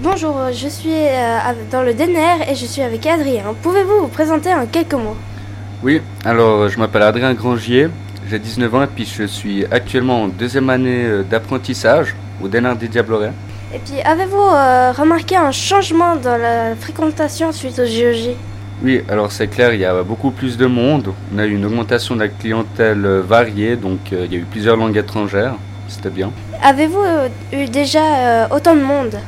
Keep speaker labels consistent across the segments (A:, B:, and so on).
A: Bonjour, je suis euh, dans le DNR et je suis avec Adrien. Pouvez-vous vous présenter en quelques mots?
B: Oui, alors je m'appelle Adrien Grangier, j'ai 19 ans et puis je suis actuellement en deuxième année euh, d'apprentissage au DNR des Diablerets.
A: Et puis avez-vous euh, remarqué un changement dans la fréquentation suite au JOJ
B: Oui, alors c'est clair, il y a beaucoup plus de monde. On a eu une augmentation de la clientèle variée, donc il y a eu plusieurs langues étrangères, c'était bien.
A: Avez-vous eu déjà autant de monde?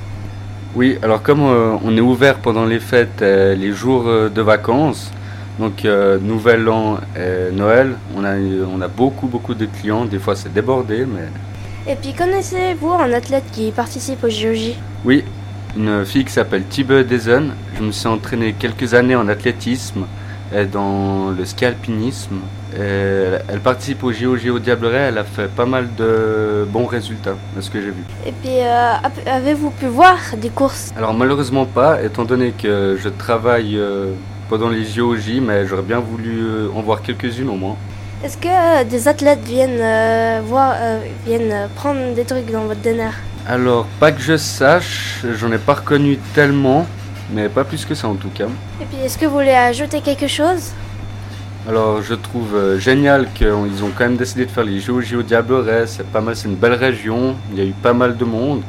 B: Oui, alors comme euh, on est ouvert pendant les fêtes, euh, les jours euh, de vacances, donc Nouvel An et Noël, on a, on a beaucoup beaucoup de clients, des fois c'est débordé, mais...
A: Et puis connaissez-vous un athlète qui participe au JOJ
B: Oui, une fille qui s'appelle Tibe Dezen. Je me suis entraîné quelques années en athlétisme dans le ski alpinisme elle participe au JOG au Diableret, elle a fait pas mal de bons résultats, de ce que j'ai vu.
A: Et puis, euh, avez-vous pu voir des courses?
B: Alors malheureusement pas, étant donné que je travaille euh, pendant les JOJ, mais j'aurais bien voulu euh, en voir quelques-unes au moins.
A: Est-ce que des athlètes viennent, voir, viennent prendre des trucs dans votre DNR
B: Alors, pas que je sache, j'en ai pas reconnu tellement, mais pas plus que ça en tout cas.
A: Et puis, est-ce que vous voulez ajouter quelque chose?
B: Alors je trouve euh, génial qu'ils ont quand même décidé de faire les JOJ au Diableret, c'est pas mal, c'est une belle région, il y a eu pas mal de monde.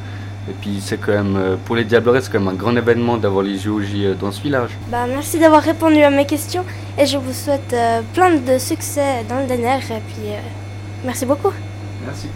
B: Et puis c'est quand même, euh, pour les Diablerets, c'est quand même un grand événement d'avoir les JOJ euh, dans ce village.
A: Bah, merci d'avoir répondu à mes questions et je vous souhaite plein de succès dans le DNR et puis merci beaucoup.
B: Merci.